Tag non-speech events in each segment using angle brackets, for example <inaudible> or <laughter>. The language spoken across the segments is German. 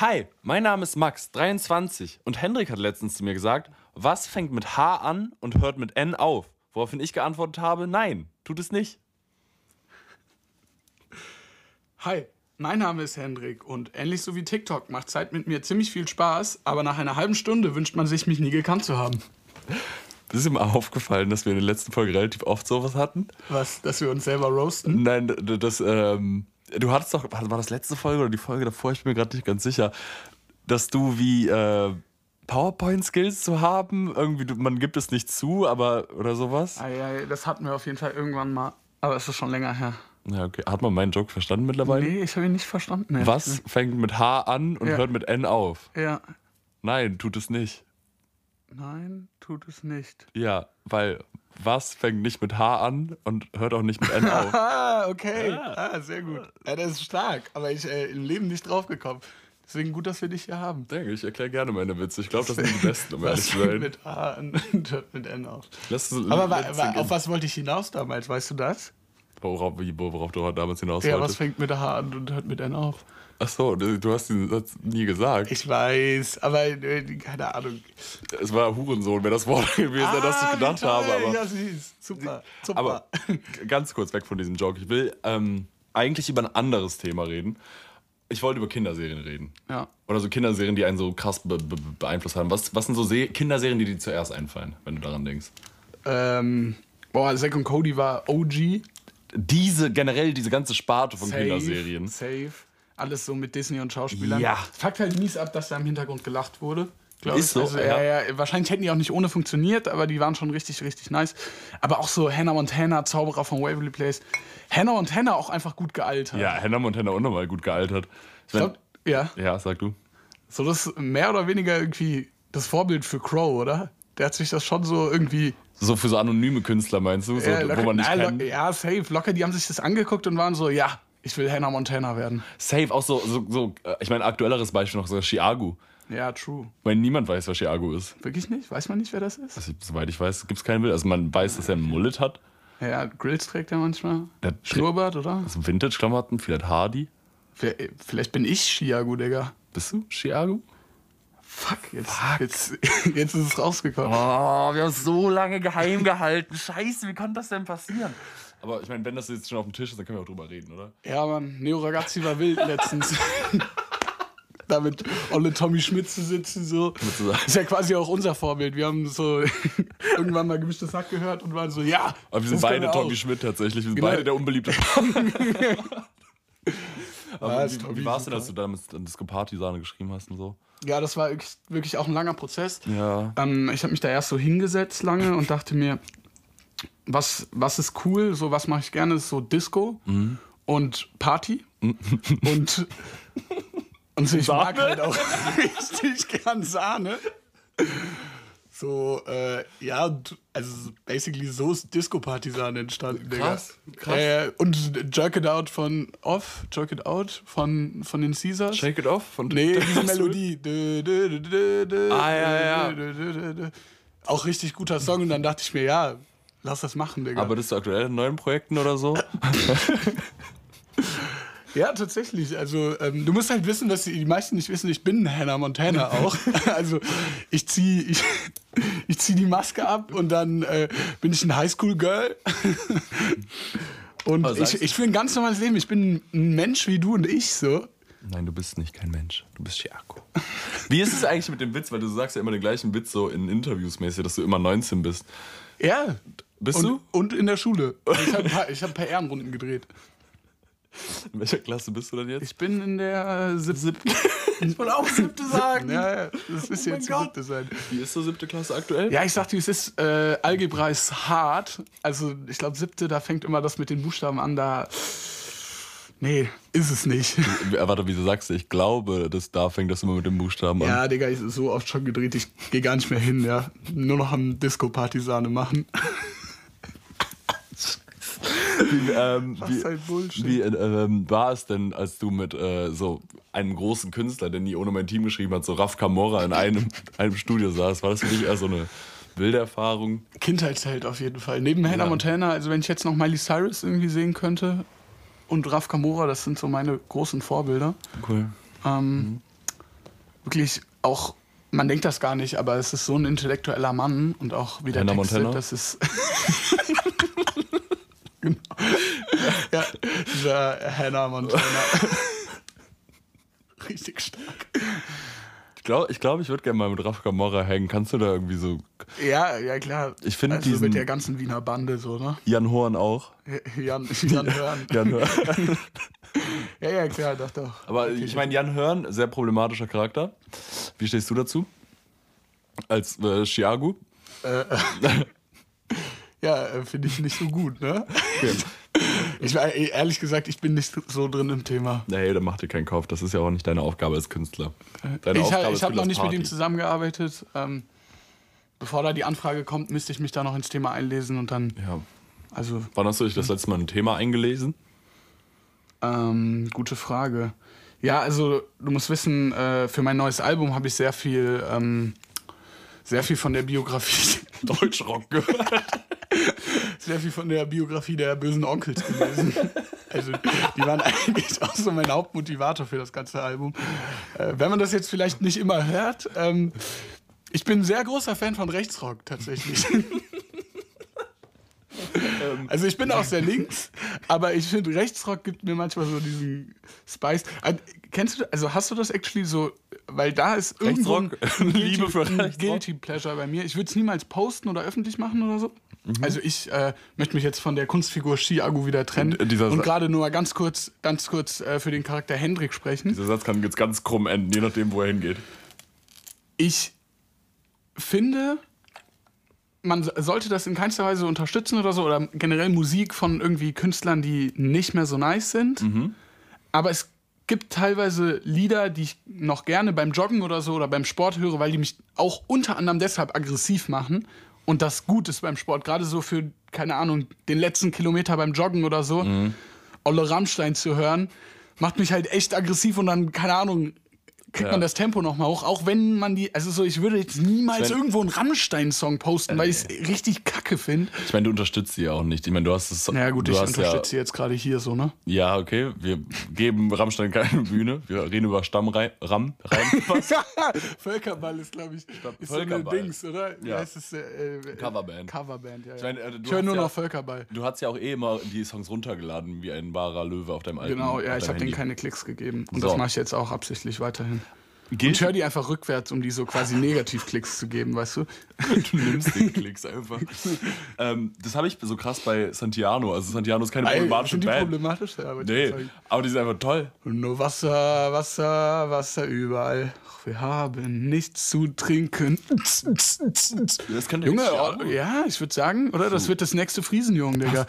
Hi, mein Name ist Max, 23. Und Hendrik hat letztens zu mir gesagt, was fängt mit H an und hört mit N auf? Woraufhin ich geantwortet habe, nein, tut es nicht. Hi, mein Name ist Hendrik und ähnlich so wie TikTok macht Zeit mit mir ziemlich viel Spaß, aber nach einer halben Stunde wünscht man sich, mich nie gekannt zu haben. Ist dir mal aufgefallen, dass wir in der letzten Folge relativ oft sowas hatten? Was, dass wir uns selber roasten? Nein, das, ähm, du hattest doch, war das letzte Folge oder die Folge davor, ich bin mir gerade nicht ganz sicher, dass du wie äh, PowerPoint-Skills zu haben, irgendwie, man gibt es nicht zu, aber, oder sowas? Ah, ja, das hatten wir auf jeden Fall irgendwann mal, aber es ist schon länger her. Ja, okay. Hat man meinen Joke verstanden mittlerweile? Nee, ich habe ihn nicht verstanden. ehrlich Was fängt mit H an und Ja. hört mit N auf? Ja. Nein, tut es nicht. Nein, tut es nicht. Ja, weil was fängt nicht mit H an und hört auch nicht mit N auf? <laughs> Ah, okay. Ah, sehr gut. Ja, das ist stark, aber ich äh, im Leben nicht drauf gekommen. Deswegen gut, dass wir dich hier haben. Danke, ich erkläre gerne meine Witze. Ich glaube, das sind die <laughs> besten, um ehrlich Was zu fängt sein. mit A an und hört mit N auf. Lass es- Aber wa wa auf was wollte ich hinaus damals, weißt du das? worauf, worauf du damals hinaus Ja, was wolltest. fängt mit H an und hört mit N auf? Ach so, du hast den Satz nie gesagt. Ich weiß, aber äh, keine Ahnung. Es war Hurensohn, wäre das Wort <laughs> gewesen, an das ich Ah, gedacht toll. habe. Aber, Ja, süß. Super. Super. aber ganz kurz weg von diesem Joke. Ich will ähm, eigentlich über ein anderes Thema reden. Ich wollte über Kinderserien reden. ja. Oder so Kinderserien, die einen so krass be be beeinflusst haben. Was, was sind so Se Kinderserien, die dir zuerst einfallen, wenn du daran denkst? Ähm, boah, Zack und Cody war OG. Diese, generell diese ganze Sparte von Safe, Kinderserien. Safe. Alles so mit Disney und Schauspielern. Ja. Fuckt halt mies ab, dass da im Hintergrund gelacht wurde. glaub Ist ich. so, Also, ja. ja. Ja, wahrscheinlich hätten die auch nicht ohne funktioniert, aber die waren schon richtig, richtig nice. Aber auch so Hannah Montana, Zauberer von Waverly Place. Hannah Montana auch einfach gut gealtert. Ja, Hannah Montana unnormal gut gealtert. Ich Ich mein, glaub, ja. ja, sag du. So das ist mehr oder weniger irgendwie das Vorbild für Crow, oder? Der hat sich das schon so irgendwie. So für so anonyme Künstler meinst du, so, Ja, wo locker- man nicht na, kennt. ja, safe. Locker, die haben sich das angeguckt und waren so, ja, ich will Hannah Montana werden. Safe, auch so, so, so äh, ich meine, aktuelleres Beispiel noch so Chiago. Ja, true. Weil niemand weiß, was Chiago ist. Wirklich nicht? Weiß man nicht, wer das ist? Also, soweit ich weiß, gibt es keinen Bild. Also man weiß, dass er einen Mullet hat. Ja, Grills trägt er manchmal. Der Schnurrbart, oder? Also Vintage-Klamotten, vielleicht Hardy. Vielleicht, vielleicht bin ich Chiago, Digga. Bist du Chiago? Fuck, jetzt, Jetzt, <laughs> jetzt ist es rausgekommen. Oh, wir haben es so lange geheim gehalten. Scheiße, wie konnte das denn passieren? Aber ich meine, wenn das jetzt schon auf dem Tisch ist, dann können wir auch drüber reden, oder? Ja, Mann, Neo Ragazzi war wild letztens. <laughs> da mit Olle Tommy Schmidt zu sitzen, so. Ist ja quasi auch unser Vorbild. Wir haben so <laughs> irgendwann mal gemischtes Hack gehört und waren so, ja. Aber wir sind beide wir Tommy. Schmidt tatsächlich. Wir sind Genau. beide der unbeliebte. Aber Ja, wie, wie war es denn, dass du damals dann Disco Party Sahne geschrieben hast und so? Ja, das war wirklich- auch ein langer Prozess. Ja. Ähm, ich habe mich da erst so hingesetzt lange und dachte mir, was, was ist cool, so was mache ich gerne, ist so Disco Mhm. und Party. und, und so, ich mag Sahne? halt auch <laughs> richtig gern Sahne. So, äh, ja, also basically so ist Disco-Party-Sahne entstanden, Digga. Krass, krass. Äh, und Jerk It Out von Off, Jerk It Out von, von den Caesars. Shake It Off von Nee, diese? Melodie. Dö, dö, dö, dö, dö, Ah, ja, ja. Auch richtig guter Song. Und dann dachte ich mir, ja, lass das machen, Digga. Aber bist du aktuell in neuen Projekten oder so? <laughs> <laughs> ja, tatsächlich. Also, ähm, du musst halt wissen, dass die, die meisten nicht wissen, ich bin Hannah Montana <laughs> auch. also, ich ziehe ich, ich zieh die Maske ab und dann äh, bin ich ein Highschool-Girl. und Aber ich, ich führe ein ganz normales Leben. Ich bin ein Mensch wie du und ich, so. Nein, du bist nicht kein Mensch. Du bist Chiago. Wie ist es eigentlich mit dem Witz? Weil du sagst ja immer den gleichen Witz so in Interviews mäßig, dass du immer 19 bist. Ja. Bist und, du? Und in der Schule. Ich habe ein, <laughs> hab ein paar Ehrenrunden gedreht. In welcher Klasse bist du denn jetzt? Ich bin in der siebten. <laughs> Ich wollte auch siebte Ja, ja, das ist mein jetzt siebte sein. Wie ist so siebte Klasse aktuell? Ja, ich sagte, es ist, äh, Algebra ist hart. Also, ich glaube, siebte, da fängt immer das mit den Buchstaben an, da. Nee, ist es nicht. Äh, Warte, wieso sagst du? Ich glaube, dass da fängt das immer mit dem Buchstaben an. Ja, Digga, ich ist so oft schon gedreht, ich gehe gar nicht mehr hin, ja. Nur noch am Disco-Partisane machen. Wie, ähm, Was ein Bullshit. wie äh, ähm, war es denn, als du mit äh, so einem großen Künstler, der nie ohne mein Team geschrieben hat, so Raf Camorra in einem, <laughs> einem Studio saß? War das für dich eher so eine wilde Erfahrung? Kindheitsheld auf jeden Fall. Neben Hannah Ja. Montana, also wenn ich jetzt noch Miley Cyrus irgendwie sehen könnte und Raf Kamora, das sind so meine großen Vorbilder. Cool. Ähm, wirklich auch, man denkt das gar nicht, aber es ist so ein intellektueller Mann und auch wie der Hannah textet, Montana? das ist. <laughs> genau. Ja, dieser Hannah Montana. Richtig stark. Ich glaube, ich, glaub, ich würde gerne mal mit Raf Camorra hängen. Kannst du da irgendwie so. Ja, ja, klar. Ich finde also diesen- mit der ganzen Wiener Bande so, ne? Jan Horn auch. Jan, Jan Hörn. <laughs> Jan Hörn. Ja, ja, klar, doch, doch. Aber Okay, ich meine, Jan Hörn, sehr problematischer Charakter. Wie stehst du dazu? Als äh, Chiagu? <laughs> Ja, äh, finde ich nicht so gut, ne? <laughs> Ich war eh, ehrlich gesagt, ich bin nicht so drin im Thema. Nee, dann mach dir keinen Kopf. Das ist ja auch nicht deine Aufgabe als Künstler. Deine ich ha- ich habe noch nicht mit ihm Party. zusammengearbeitet. Ähm, bevor da die Anfrage kommt, müsste ich mich da noch ins Thema einlesen und dann, Ja. also, Wann hast du dich das letzte Mal ein Thema eingelesen? ähm, gute Frage. Ja, also, du musst wissen, äh, für mein neues Album habe ich sehr viel, ähm, sehr viel von der Biografie, <laughs> Deutschrock gehört. Sehr viel von der Biografie der bösen Onkels gelesen. <laughs> Also, die waren eigentlich auch so mein Hauptmotivator für das ganze Album. Äh, wenn man das jetzt vielleicht nicht immer hört, ähm, ich bin ein sehr großer Fan von Rechtsrock tatsächlich. Also ich bin auch sehr links, aber ich finde Rechtsrock gibt mir manchmal so diesen Spice. Äh, Kennst du, also hast du das actually so, weil da ist irgendwo Rechtsrock? ein <laughs> Liebe für Rechtsrock? Guilty Pleasure bei mir. Ich würde es niemals posten oder öffentlich machen oder so. Mhm. Also ich äh, möchte mich jetzt von der Kunstfigur Chiago wieder trennen Und, äh, und Sa- gerade nur mal ganz kurz, ganz kurz äh, für den Charakter Hendrik sprechen. Dieser Satz kann jetzt ganz krumm enden, je nachdem, wo er hingeht. Ich finde, man so- sollte das in keinster Weise unterstützen oder so, oder generell Musik von irgendwie Künstlern, die nicht mehr so nice sind. Aber es gibt teilweise Lieder, die ich noch gerne beim Joggen oder so oder beim Sport höre, weil die mich auch unter anderem deshalb aggressiv machen. Und das gut ist beim Sport, gerade so für, keine Ahnung, den letzten Kilometer beim Joggen oder so, Olle Rammstein zu hören, macht mich halt echt aggressiv und dann, keine Ahnung, kriegt Ja. man das Tempo nochmal hoch. Auch wenn man die, also so, ich würde jetzt niemals Sven- irgendwo einen Rammstein-Song posten, weil ich es richtig kacke finde. Ich meine, du unterstützt sie ja auch nicht. Ich meine, du hast es. Naja, gut, ich unterstütze sie jetzt gerade hier so, ne? Ja, ja, okay. Wir geben Rammstein keine <laughs> Bühne. Wir reden über Stammreim. Ram, Reim? <laughs> Völkerball ist, glaube ich, ist so eine Völkerball. Dings, oder? Ja. heißt es? Äh, äh, Coverband. Coverband, ja. ja. Ich meine, äh, ich höre nur ja- noch Völkerball. Du hast ja auch eh immer die Songs runtergeladen, wie ein wahrer Löwe auf deinem alten Genau, ja, ich habe denen keine Klicks gegeben. Und So. das mache ich jetzt auch absichtlich weiterhin. Gilt- Ich höre die einfach rückwärts, um die so quasi Negativ-Klicks zu geben, weißt du? <laughs> Du nimmst den Klicks einfach. ähm, das habe ich so krass bei Santiano. Also Santiano ist keine Ey, problematische sind die Band. problematisch? Ja, aber die Nee, sagen- aber die sind einfach toll. Und nur Wasser, Wasser, Wasser überall. Ach, wir haben nichts zu trinken. Das könnte Junge, oh, ja, ich würde sagen, oder? Das wird das nächste Friesenjungen, Digga.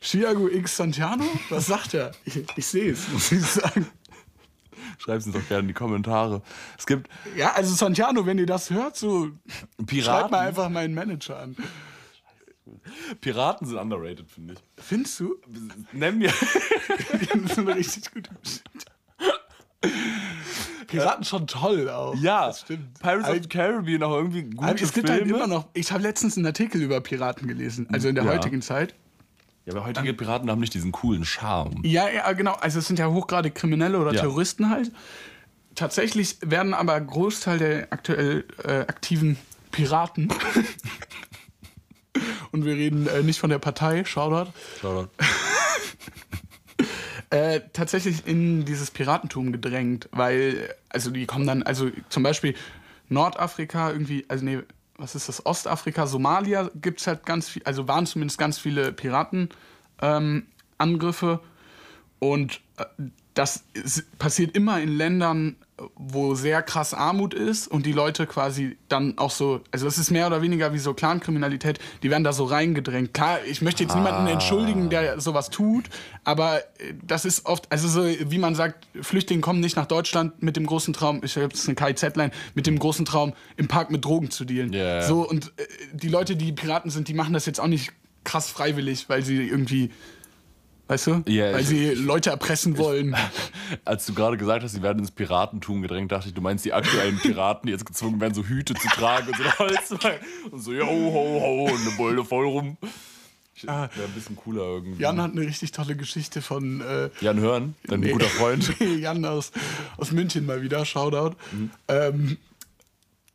Chiago <laughs> X Santiano? Was sagt er? Ich, ich sehe es, muss ich sagen. Schreib's uns doch gerne in die Kommentare. Es gibt Ja, also Santiano, wenn ihr das hört, so schreibt Piraten. mal einfach meinen Manager an. Piraten sind underrated, finde ich. Findest du? Nenn mir. <laughs> Die eine richtig Geschichte. Piraten schon toll auch. ja, das stimmt. Pirates of the Caribbean auch irgendwie Aber es gibt Filme. halt immer noch. Ich habe letztens einen Artikel über Piraten gelesen, also in der Ja. heutigen Zeit. Ja, aber heutige Piraten haben nicht diesen coolen Charme. Ja, ja, genau. Also es sind ja hochgradig Kriminelle oder Ja. Terroristen halt. Tatsächlich werden aber Großteil der aktuell äh, aktiven Piraten. <laughs> Und wir reden äh, nicht von der Partei, Shoutout. Shoutout. <laughs> Äh, tatsächlich in dieses Piratentum gedrängt, weil, also die kommen dann, also zum Beispiel Nordafrika irgendwie, also nee, was ist das, Ostafrika, Somalia gibt es halt ganz viel, also waren zumindest ganz viele Piratenangriffe ähm, und äh, das ist, passiert immer in Ländern, wo sehr krass Armut ist und die Leute quasi dann auch so, also es ist mehr oder weniger wie so Clankriminalität, die werden da so reingedrängt. Klar, ich möchte jetzt niemanden entschuldigen, der sowas tut, aber äh, das ist oft, also so wie man sagt, Flüchtlinge kommen nicht nach Deutschland mit dem großen Traum, ich habe jetzt eine KIZ-Line, mit dem großen Traum, im Park mit Drogen zu dealen. Ja. So, und äh, die Leute, die Piraten sind, die machen das jetzt auch nicht krass freiwillig, weil sie irgendwie, weißt du, Ja, weil sie Leute erpressen wollen. <laughs> Als du gerade gesagt hast, sie werden ins Piratentum gedrängt, dachte ich, du meinst die aktuellen Piraten, die jetzt gezwungen werden, so Hüte zu tragen und so Holz. Und so, yo, ho, ho, und eine Beule voll rum. Ah. Wäre ein bisschen cooler irgendwie. Jan hat eine richtig tolle Geschichte von äh, Jan Hörn, dein Nee. guter Freund. <laughs> Jan aus, aus München mal wieder, Shoutout. Mhm. Ähm,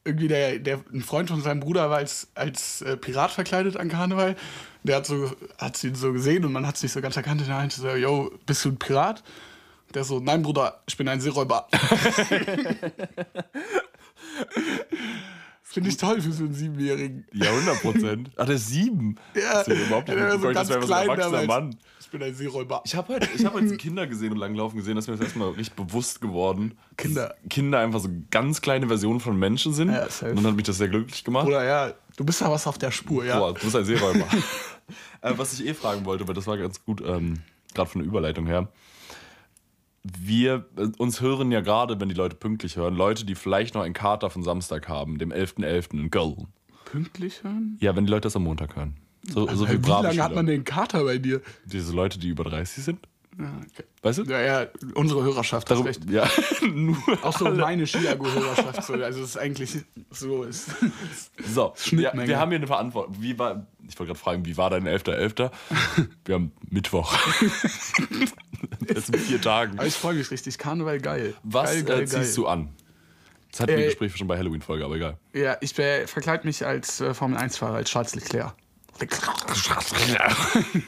irgendwie der, der, ein Freund von seinem Bruder war als, als äh, Pirat verkleidet an Karneval. Der hat so, hat ihn so gesehen und man hat sich so ganz erkannt der Hand so, yo, bist du ein Pirat? Der so, nein, Bruder, ich bin ein Seeräuber. <laughs> Finde ich toll für so einen Siebenjährigen. Ja, 100 Prozent. Ach, der ist sieben. Ja, Das ist ja überhaupt nicht der war so ganz das wäre so ein erwachsener. Mann. Ich bin ein Seeräuber. Ich habe heute, ich hab heute <laughs> Kinder gesehen und langlaufen gesehen, dass mir das erstmal richtig bewusst geworden. Kinder. dass Kinder einfach so ganz kleine Versionen von Menschen sind. Ja, safe. und dann hat mich das sehr glücklich gemacht. Bruder, ja, du bist da was auf der Spur, ja. Boah, du bist ein Seeräuber. <laughs> äh, was ich eh fragen wollte, weil das war ganz gut, ähm, gerade von der Überleitung her. Wir, äh, uns hören ja gerade, wenn die Leute pünktlich hören, Leute, die vielleicht noch einen Kater von Samstag haben, dem 11.11. in Köln. Pünktlich hören? Ja, wenn die Leute das am Montag hören. So, so Wie wie lange hat man den Kater bei dir? Diese Leute, die über 30 sind. Ja, okay. Weißt du? Ja, ja, unsere Hörerschaft Darum, recht. ja, <laughs> nur. Auch so meine Chiago-Hörerschaft. So. Also es ist eigentlich so. <laughs> Ist. So, ja, wir haben hier eine Verantwortung. Wie war, ich wollte gerade fragen, wie war dein 11.11.? <laughs> Wir haben Mittwoch. Jetzt in vier Tagen. Aber ich freue mich richtig. Karneval geil. Was geil, geil, äh, ziehst du an? Das hatten wir Äh, ein Gespräch schon bei Halloween-Folge, aber egal. Ja, ich äh, verkleide mich als äh, Formel-1-Fahrer, als Charles Leclerc. <laughs>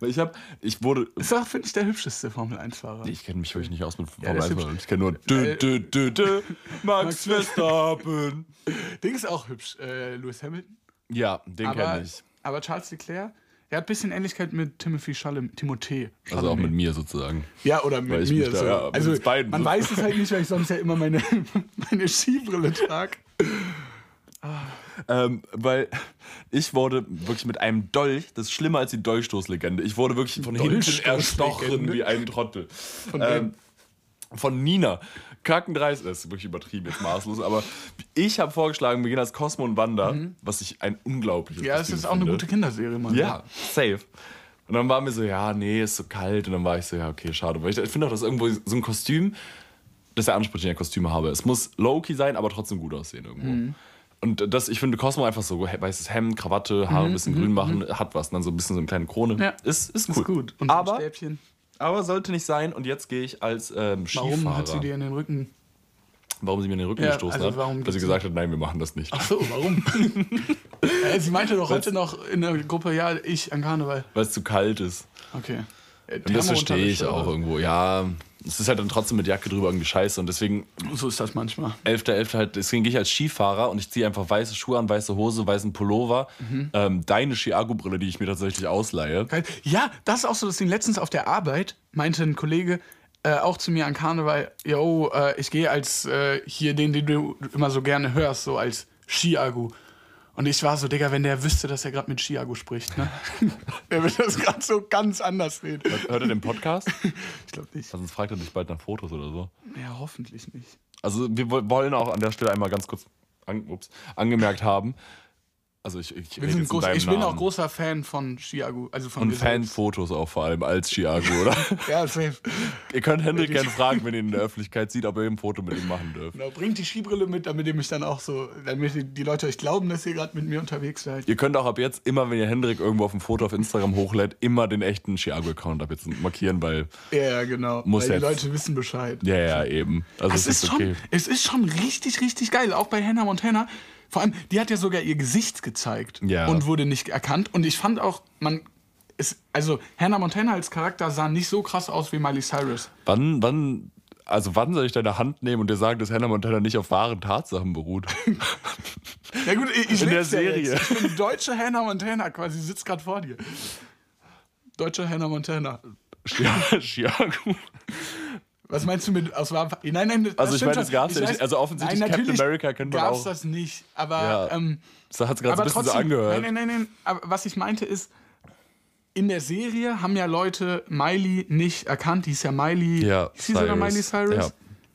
Weil ich habe, ich wurde, Ist doch, finde ich, der hübscheste Formel-1-Fahrer. ich kenne mich wirklich nicht aus mit Ja, der Formel ist 1, hübsch. ich kenne nur Äh, dö, dö, dö, Max Max Verstappen. <laughs> Ding ist auch hübsch. Äh, Lewis Hamilton. Ja, den kenne ich. aber Charles Leclerc, er hat ein bisschen Ähnlichkeit mit Timothy Chalamet. Timothée. Also auch Chalamet. mit mir sozusagen. Ja, oder mit mir. da, so. ja, mit also man weiß es halt nicht, weil ich sonst ja immer meine, <laughs> meine Skibrille trage. Ähm, weil <laughs> ich wurde wirklich mit einem Dolch, das ist schlimmer als die Dolchstoßlegende. Ich wurde wirklich von hinten erstochen wie ein Trottel. Von ähm, von Nina. Kackendreist, das ist wirklich übertrieben, jetzt maßlos, aber ich habe vorgeschlagen, wir gehen als Cosmo und Wanda, was ich ein unglaubliches Ja, es ist auch eine finde. gute Kinderserie, Mann. Ja, safe. Und dann war mir so, ja, nee, ist so kalt. Und dann war ich so, ja, okay, schade. Weil ich, ich finde auch, dass irgendwo so ein Kostüm, das ist der Anspruch, den ich an Kostüme habe. Es muss low-key sein, aber trotzdem gut aussehen irgendwo. Mhm. Und das, ich finde Cosmo einfach so, weißes Hemd, Krawatte, Haare ein bisschen grün machen, hat was. Und dann so ein bisschen so eine kleine Krone. Mhm, Ja. Ist, ist cool. Ist gut. Und so ein aber, Stäbchen. aber sollte nicht sein. Und jetzt gehe ich als ähm, Skifahrer. Warum hat sie dir in den Rücken. warum sie mir in den Rücken Ja, gestoßen also hat? warum Weil sie gesagt hat, nein, wir machen das nicht. Ach so, warum? <laughs> äh, sie meinte doch heute noch in der Gruppe, ja, ich an Karneval. Weil es zu kalt ist. Okay. Äh, Und das verstehe ich auch oder? irgendwo. Ja, es ist halt dann trotzdem mit Jacke drüber irgendwie scheiße. Und deswegen So ist das manchmal. 11.11. halt, deswegen gehe ich als Skifahrer und ich ziehe einfach weiße Schuhe an, weiße Hose, weißen Pullover, Mhm. ähm, deine Chiago-Brille, die ich mir tatsächlich ausleihe. Ja, das ist auch so das Ding. Letztens auf der Arbeit meinte ein Kollege äh, auch zu mir an Karneval, yo, äh, ich gehe als äh, hier den, den du immer so gerne hörst, so als Chiago. Und ich war so, Digga, wenn der wüsste, dass er gerade mit Chiago spricht, ne? <laughs> der wird das gerade so ganz anders reden. Hört er den Podcast? <laughs> Ich glaube nicht. Sonst fragt er dich bald nach Fotos oder so. Ja, hoffentlich nicht. Also wir wo- wollen auch an der Stelle einmal ganz kurz an, ups, angemerkt haben, also ich, ich, Wir sind groß, ich bin auch großer Fan von Chiago. Also von Und. Fanfotos auch vor allem als Chiago, oder? <laughs> Ja, safe. ihr könnt Hendrik gerne fragen, wenn ihr ihn in der Öffentlichkeit sieht, ob ihr ein Foto mit ihm machen dürft. Genau, bringt die Skibrille mit, damit ihr mich dann auch so, damit die- die Leute euch glauben, dass ihr gerade mit mir unterwegs seid. Ihr könnt auch ab jetzt immer, wenn ihr Hendrik irgendwo auf ein Foto auf Instagram hochlädt, immer den echten Chiago-Account ab jetzt markieren, weil Ja, genau. Muss Weil die jetzt. Leute wissen Bescheid. ja, ja, eben. Also Es ist, schon, es ist schon richtig, richtig geil. Auch bei Hannah Montana. Vor allem, die hat ja sogar ihr Gesicht gezeigt Ja. und wurde nicht erkannt. Und ich fand auch, man. Ist, also, Hannah Montana als Charakter sah nicht so krass aus wie Miley Cyrus. Wann, wann, also wann soll ich deine Hand nehmen und dir sagen, dass Hannah Montana nicht auf wahren Tatsachen beruht? <laughs> Ja, gut, ich, ich In der ja Serie. Jetzt. Ich bin deutsche Hannah Montana quasi, sitzt gerade vor dir. Deutsche Hannah Montana. Chia- Chiago. <laughs> Was meinst du mit aus wahren Fa- Nein, nein, das Also ich stimmt meine, das schon. gab's ja Ich nicht. weiß- Also offensichtlich nein, Captain natürlich America kennt man gab's auch. das nicht. Aber, Ja. ähm, Das hat es gerade ein bisschen trotzdem, so angehört. Nein, nein, nein, nein. Aber was ich meinte ist, in der Serie haben ja Leute Miley nicht erkannt. Die ist ja Miley. Ja, ist sie sogar Cyrus. Miley Cyrus? Ja.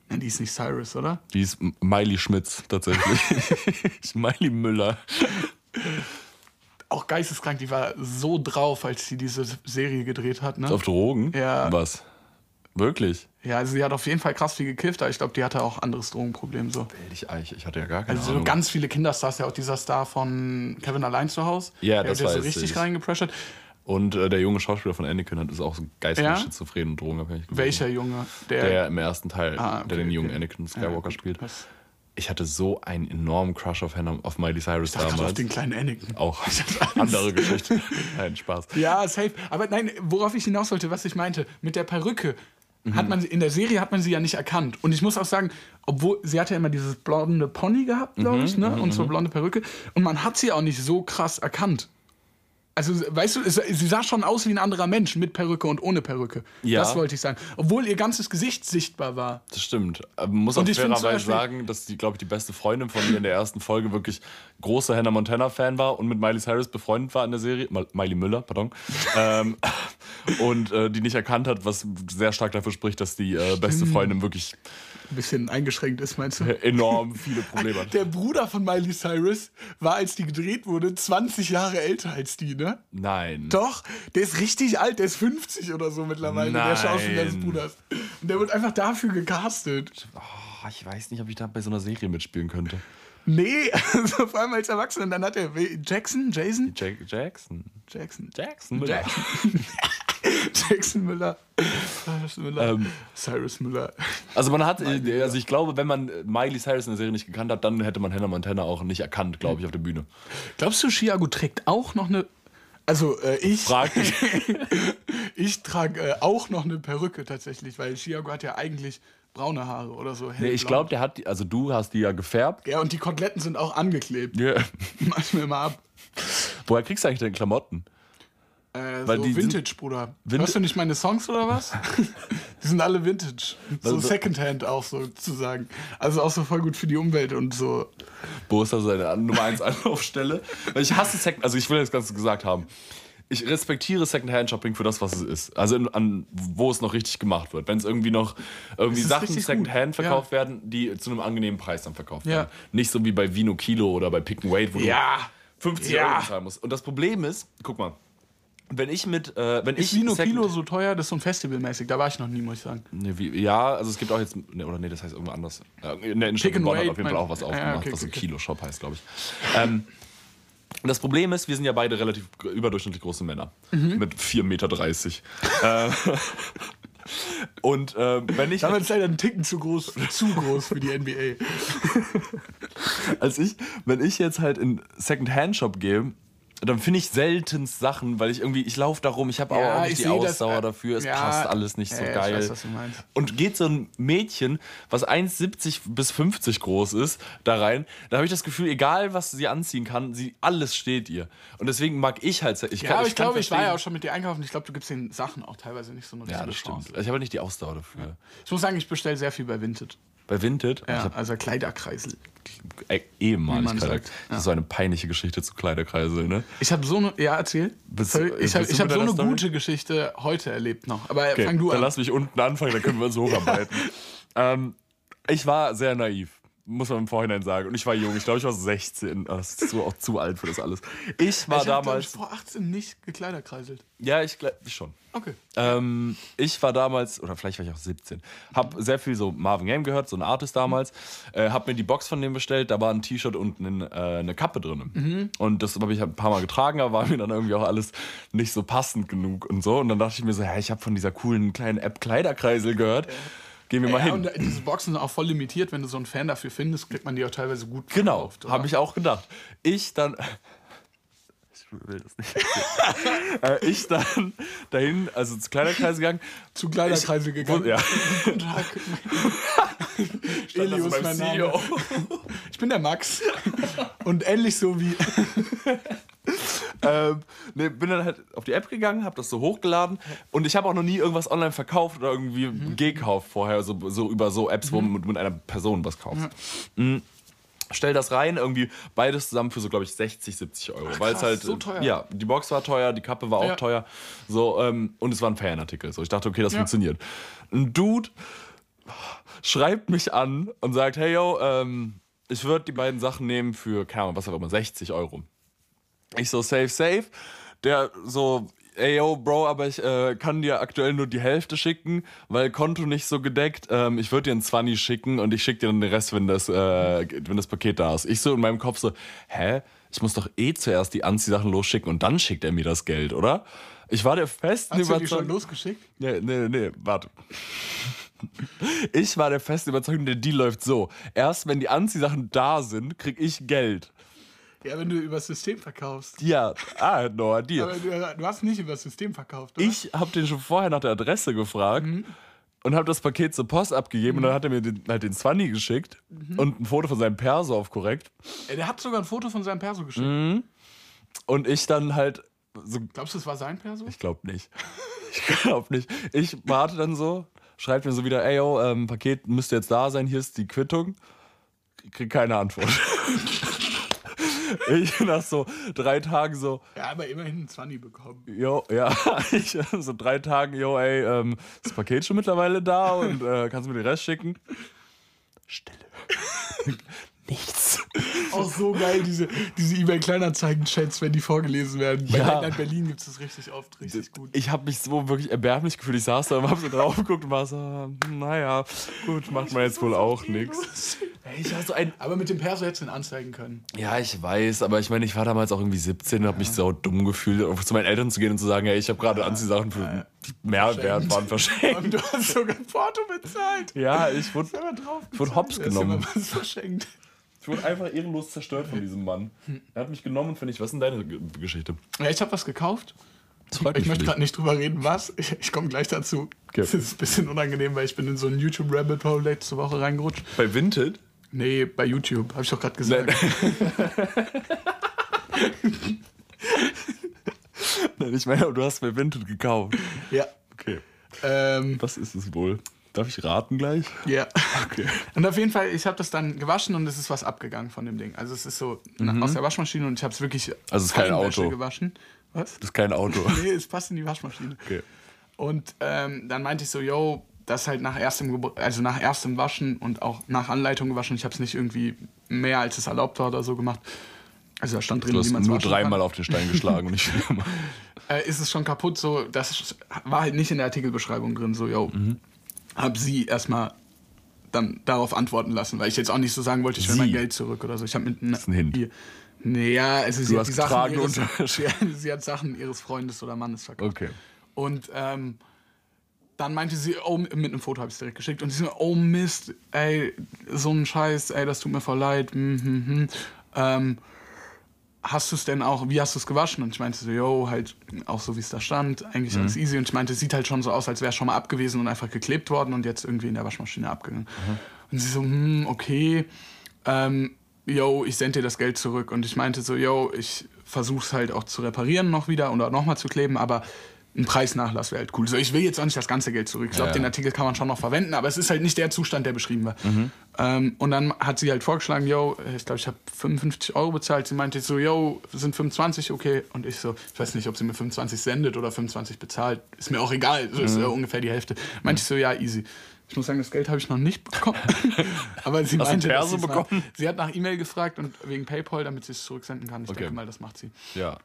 Nein, die ist nicht Cyrus, oder? Die ist M- Miley Schmitz tatsächlich. <laughs> <laughs> Miley Müller. Auch geisteskrank, die war so drauf, als sie diese Serie gedreht hat, ne? Auf Drogen? Ja. Was? Wirklich? Ja, also sie hat auf jeden Fall krass viel gekifft, aber ich glaube, die hatte auch anderes Drogenproblem so. Ich, ich, ich hatte ja gar keine Also so Ahnung. ganz viele Kinderstars, ja auch dieser Star von Kevin allein zu Hause. Ja, der das hat ja so weiß richtig ich. reingepressured. Und äh, der junge Schauspieler von Anakin hat ist auch so geistig Ja? schizophren und drogenabhängig. gewesen. Welcher Junge? Der, im ersten Teil, Ah, okay, der den jungen okay. Anakin Skywalker spielt. Was? Ich hatte so einen enormen Crush auf Hannah, auf Miley Cyrus Ach, gerade auf damals. den kleinen Anakin. Auch <laughs> <laughs> andere Geschichte. Nein, Spaß. Ja, safe. Aber nein, worauf ich hinaus wollte, was ich meinte, mit der Perücke. Mhm. Hat man, in der Serie hat man sie ja nicht erkannt. Und ich muss auch sagen, obwohl sie hatte ja immer dieses blonde Pony gehabt, glaube Mhm, ich, ne? und so blonde Perücke. Und man hat sie auch nicht so krass erkannt. Also, weißt du, sie sah schon aus wie ein anderer Mensch mit Perücke und ohne Perücke. Ja. Das wollte ich sagen. Obwohl ihr ganzes Gesicht sichtbar war. Das stimmt. Man muss auch fairerweise sagen, dass die, glaube ich, die beste Freundin von mir in der ersten Folge wirklich großer Hannah Montana-Fan war und mit Miley Cyrus befreundet war in der Serie. Mi- Miley Müller, pardon. <laughs> ähm, und äh, die nicht erkannt hat, was sehr stark dafür spricht, dass die äh, beste Freundin wirklich Ein bisschen eingeschränkt ist, meinst du? enorm viele <laughs> Probleme hat. Der Bruder von Miley Cyrus war, als die gedreht wurde, 20 Jahre älter als die, ne? Nein. Doch, der ist richtig alt, der ist 50 oder so mittlerweile, der Nein. Schauspieler des Bruders. Und der wird einfach dafür gecastet. Oh, ich weiß nicht, ob ich da bei so einer Serie mitspielen könnte. Nee, <laughs> also vor allem als Erwachsener. Dann hat er Jackson, Jason? Jack Jackson. Jackson. Jackson Müller. <laughs> Jackson Müller. Cyrus Müller. Ähm. Cyrus Müller. Also man hat, äh, also ich glaube, wenn man Miley Cyrus in der Serie nicht gekannt hat, dann hätte man Hannah Montana auch nicht erkannt, glaube ich, auf der Bühne. Glaubst du, Chiago trägt auch noch eine. Also, äh, ich. <laughs> Ich trage äh, auch noch eine Perücke tatsächlich, weil Chiago hat ja eigentlich braune Haare oder so. Nee, ich glaube, der hat die, also du hast die ja gefärbt. Ja, und die Koteletten sind auch angeklebt. Ja. <laughs> Mach ich mir mal ab. Woher kriegst du eigentlich deine Klamotten? Äh, Weil so die sind- Vintage, Bruder. Vin- Hörst du nicht meine Songs oder was? <laughs> die sind alle Vintage. So Also- Secondhand auch sozusagen. Also auch so voll gut für die Umwelt und so. Wo ist da seine Nummer 1 <laughs> Anlaufstelle? Ich hasse Second, also ich will das Ganze gesagt haben. Ich respektiere Secondhand-Shopping für das, was es ist. Also in, an, wo es noch richtig gemacht wird. Wenn es irgendwie noch irgendwie Sachen Secondhand gut, verkauft werden, die zu einem angenehmen Preis dann verkauft Ja. werden. Nicht so wie bei Vino Kilo oder bei Pick and Wait, wo Ja. du 50 Ja. Euro zahlen musst. Und das Problem ist, guck mal, wenn ich mit, äh, wenn Ist ich Vino Second- Kilo so teuer? Das ist so ein Festivalmäßig. Da war ich noch nie, muss ich sagen. Nee, wie, ja, also es gibt auch jetzt, ne, oder nee, das heißt irgendwo anders. Äh, In der Innenstadt in Bonn hat auf jeden Fall auch was Ja, aufgemacht, okay, was so ein okay. Kilo-Shop heißt, glaube ich. Ähm, das Problem ist, wir sind ja beide relativ überdurchschnittlich große Männer. Mhm. Mit 4,30 Meter. äh, <laughs> und äh, wenn ich, Damals ist leider ein Ticken zu groß, zu groß für die NBA. <laughs> als ich, wenn ich jetzt halt in Second-Hand-Shop gehe, dann finde ich seltenst Sachen, weil ich irgendwie, ich laufe da rum, ich habe Ja, auch nicht ich die das, Ausdauer äh, dafür, es ja, passt alles nicht so ja, ja, ich geil. weiß, was du meinst. Und geht so ein Mädchen, was 1,70 bis 50 groß ist, da rein, da habe ich das Gefühl, egal was sie anziehen kann, sie alles steht ihr. Und deswegen mag ich halt, ich Ja, kann, aber ich kann glaube, ich war ja auch schon mit dir einkaufen. Ich glaube, du gibst den Sachen auch teilweise nicht so eine Ja, das Chance. stimmt. Ich habe nicht die Ausdauer dafür. Ich muss sagen, ich bestelle sehr viel bei Vinted. Bei Vinted, Ja, habe also Kleiderkreisel. ehemalig Wie man Kleider. sagt, Das ist so eine peinliche Geschichte zu Kleiderkreisel, ne? Ich habe so eine. Ja, erzähl. Bist- Sorry, ich habe hab so eine Story? gute Geschichte heute erlebt noch. Aber Okay, fang du dann an. lass mich unten anfangen, dann können wir uns <laughs> hocharbeiten. ähm, ich war sehr naiv, muss man im Vorhinein sagen. Und ich war jung, ich glaube, ich war 16. Ah, Das ist zu, auch zu alt für das alles. Ich war ich hab, damals. ich, vor 18 nicht gekleiderkreiselt. ja, ich glaube schon. Okay. Ähm, ich war damals, oder vielleicht war ich auch 17, hab sehr viel so Marvin Game gehört, so ein Artist damals, äh, hab mir die Box von dem bestellt, da war ein T-Shirt und ein, äh, eine Kappe drin. Und das habe ich ein paar Mal getragen, aber war mir dann irgendwie auch alles nicht so passend genug und so. Und dann dachte ich mir so, hä, ich habe von dieser coolen kleinen App Kleiderkreisel gehört. Gehen wir mal Ja, hin. und diese Boxen sind auch voll limitiert. Wenn du so einen Fan dafür findest, kriegt man die auch teilweise gut Genau, habe ich auch gedacht. Ich dann. Ich will das nicht. <laughs> äh, ich dann dahin, also zu Kleiderkreis <laughs> gegangen. Zu Kleiderkreisel Ich- gegangen. Ja. Guten Tag. Elius, beim mein CEO. Name. Ich bin der Max. Und ähnlich so wie. <laughs> ähm, nee, bin dann halt auf die App gegangen, habe das so hochgeladen und ich habe auch noch nie irgendwas online verkauft oder irgendwie gekauft vorher, so, so über so Apps, wo man mit, mit einer Person was kauft. Mhm. Stell das rein, irgendwie beides zusammen für so, glaube ich, 60, 70 Euro. Weil es halt, so teuer. ja, die Box war teuer, die Kappe war auch Ja. teuer. So, ähm, und es war ein Fanartikel. So, ich dachte, okay, das Ja. funktioniert. Ein Dude schreibt mich an und sagt, hey yo, ähm, ich würde die beiden Sachen nehmen für, keine Ahnung, was auch immer, 60 Euro. Ich so, safe, safe. Der so, ey yo, Bro, aber ich äh, kann dir aktuell nur die Hälfte schicken, weil Konto nicht so gedeckt. Ähm, ich würde dir einen 20 schicken und ich schicke dir dann den Rest, wenn das, äh, wenn das Paket da ist. Ich so in meinem Kopf so, hä? Ich muss doch eh zuerst die Anziehsachen losschicken und dann schickt er mir das Geld, oder? Ich war der festen Hast du die schon Überzeugung. losgeschickt? Nee, nee, nee, warte. Ich war der festen Überzeugung, der Deal läuft so. Erst wenn die Anziehsachen da sind, krieg ich Geld. Ja, wenn du übers System verkaufst. Ja, ah, no idea. Aber du, du hast nicht übers System verkauft, oder? Ich habe den schon vorher nach der Adresse gefragt und habe das Paket zur Post abgegeben und dann hat er mir den, halt den 20 geschickt und ein Foto von seinem Perso auf korrekt. Ey, der hat sogar ein Foto von seinem Perso geschickt. Mhm. Und ich dann halt so, Glaubst du, es war sein Perso? ich glaube nicht. <laughs> Ich glaube nicht. Ich warte dann so, schreibt mir so wieder, ey yo, ähm, Paket müsste jetzt da sein, hier ist die Quittung. Ich krieg keine Antwort. <laughs> <laughs> ich nach so drei Tagen so, Ja, aber immerhin einen 20 bekommen. Jo, ja, <laughs> ich so drei Tagen, jo, ey, ähm, ist das Paket schon mittlerweile da und äh, kannst du mir den Rest schicken? Stille. Nichts. Auch so geil, diese, diese eBay-Kleinanzeigen-Chats, wenn die vorgelesen werden. Bei Ja. Night Berlin gibt es das richtig oft, richtig gut. Ich habe mich so wirklich erbärmlich gefühlt. Ich saß da und hab so drauf geguckt und war so, naja, gut, macht man jetzt wohl auch nichts. Ich so. Aber mit dem Perso hättest du ihn anzeigen können. Ja, ich weiß, aber ich meine, ich war damals auch irgendwie 17 und habe mich so dumm gefühlt, zu meinen Eltern zu gehen und zu sagen, hey, ich habe gerade Anziehsachen für die mehr wert waren verschenkt. Und du hast sogar ein Porto bezahlt. Ja, ich wurde, ich wurde hops genommen. immer was verschenkt. Ich wurde einfach ehrenlos zerstört von diesem Mann. Er hat mich genommen und finde ich, was ist denn deine G- Geschichte? Ja, ich habe was gekauft. Ich möchte gerade nicht drüber reden, was. Ich, ich komme gleich dazu. Okay. Das ist ein bisschen unangenehm, weil ich bin in so ein YouTube-Rabbit Hole letzte Woche reingerutscht. Bei Vinted? Nee, bei YouTube, habe ich doch gerade gesagt. <laughs> Nein, ich meine, du hast bei Vinted gekauft. Ja. Okay. Ähm, Was ist es wohl? Darf ich raten gleich? ja. Okay. Und auf jeden Fall, ich habe das dann gewaschen und es ist was abgegangen von dem Ding. Also es ist so na- aus der Waschmaschine und ich habe es wirklich Mhm. Also es ist kein Auto. gewaschen. Was? Das ist kein Auto. <laughs> Nee, es passt in die Waschmaschine. Okay. Und ähm, dann meinte ich so, yo, das halt nach erstem, Gebr- also nach erstem Waschen und auch nach Anleitung gewaschen. Ich habe es nicht irgendwie mehr als es erlaubt war oder so gemacht. Also da stand drin, Du wie hast man es nur dreimal auf den Stein geschlagen und nicht viermal. <laughs> Äh, ist es schon kaputt. So, das war halt nicht in der Artikelbeschreibung drin. So, yo, Mhm. Hab sie erstmal dann darauf antworten lassen, weil ich jetzt auch nicht so sagen wollte, ich will Sie? mein Geld zurück oder so. Ich habe mit ist ein Hint. Ihr, naja, also sie hat die Sachen ihres, <laughs> sie, hat Sachen ihres Freundes oder Mannes verkauft. Okay. Und ähm, dann meinte sie, oh, mit einem Foto habe ich es direkt geschickt. Und sie so, oh Mist, ey, so ein Scheiß, ey, das tut mir voll leid. Hm, hm, hm. Ähm, hast du es denn auch, wie hast du es gewaschen? Und ich meinte so, yo, halt auch so, wie es da stand, eigentlich alles easy. Und ich meinte, es sieht halt schon so aus, als wäre es schon mal abgewesen und einfach geklebt worden und jetzt irgendwie in der Waschmaschine abgegangen. Und sie so, hm, okay, ähm, yo, ich sende dir das Geld zurück. Und ich meinte so, yo, ich versuche es halt auch zu reparieren noch wieder oder nochmal zu kleben, aber ein Preisnachlass wäre halt cool. So, ich will jetzt auch nicht das ganze Geld zurück. Ich glaube, Ja. den Artikel kann man schon noch verwenden, aber es ist halt nicht der Zustand, der beschrieben war. Ähm, und dann hat sie halt vorgeschlagen, yo, ich glaube, ich habe 55 Euro bezahlt. Sie meinte so, yo, sind 25, okay. Und ich so, ich weiß nicht, ob sie mir 25 sendet oder 25 bezahlt. Ist mir auch egal, so ist ja ungefähr die Hälfte. Meinte ich so, ja, easy. Ich muss sagen, das Geld habe ich noch nicht bekommen. <laughs> aber sie Hast meinte, Perso bekommen? Mal, sie hat nach E-Mail gefragt und wegen PayPal, damit sie es zurücksenden kann. Ich Okay. denke mal, das macht sie. Ja.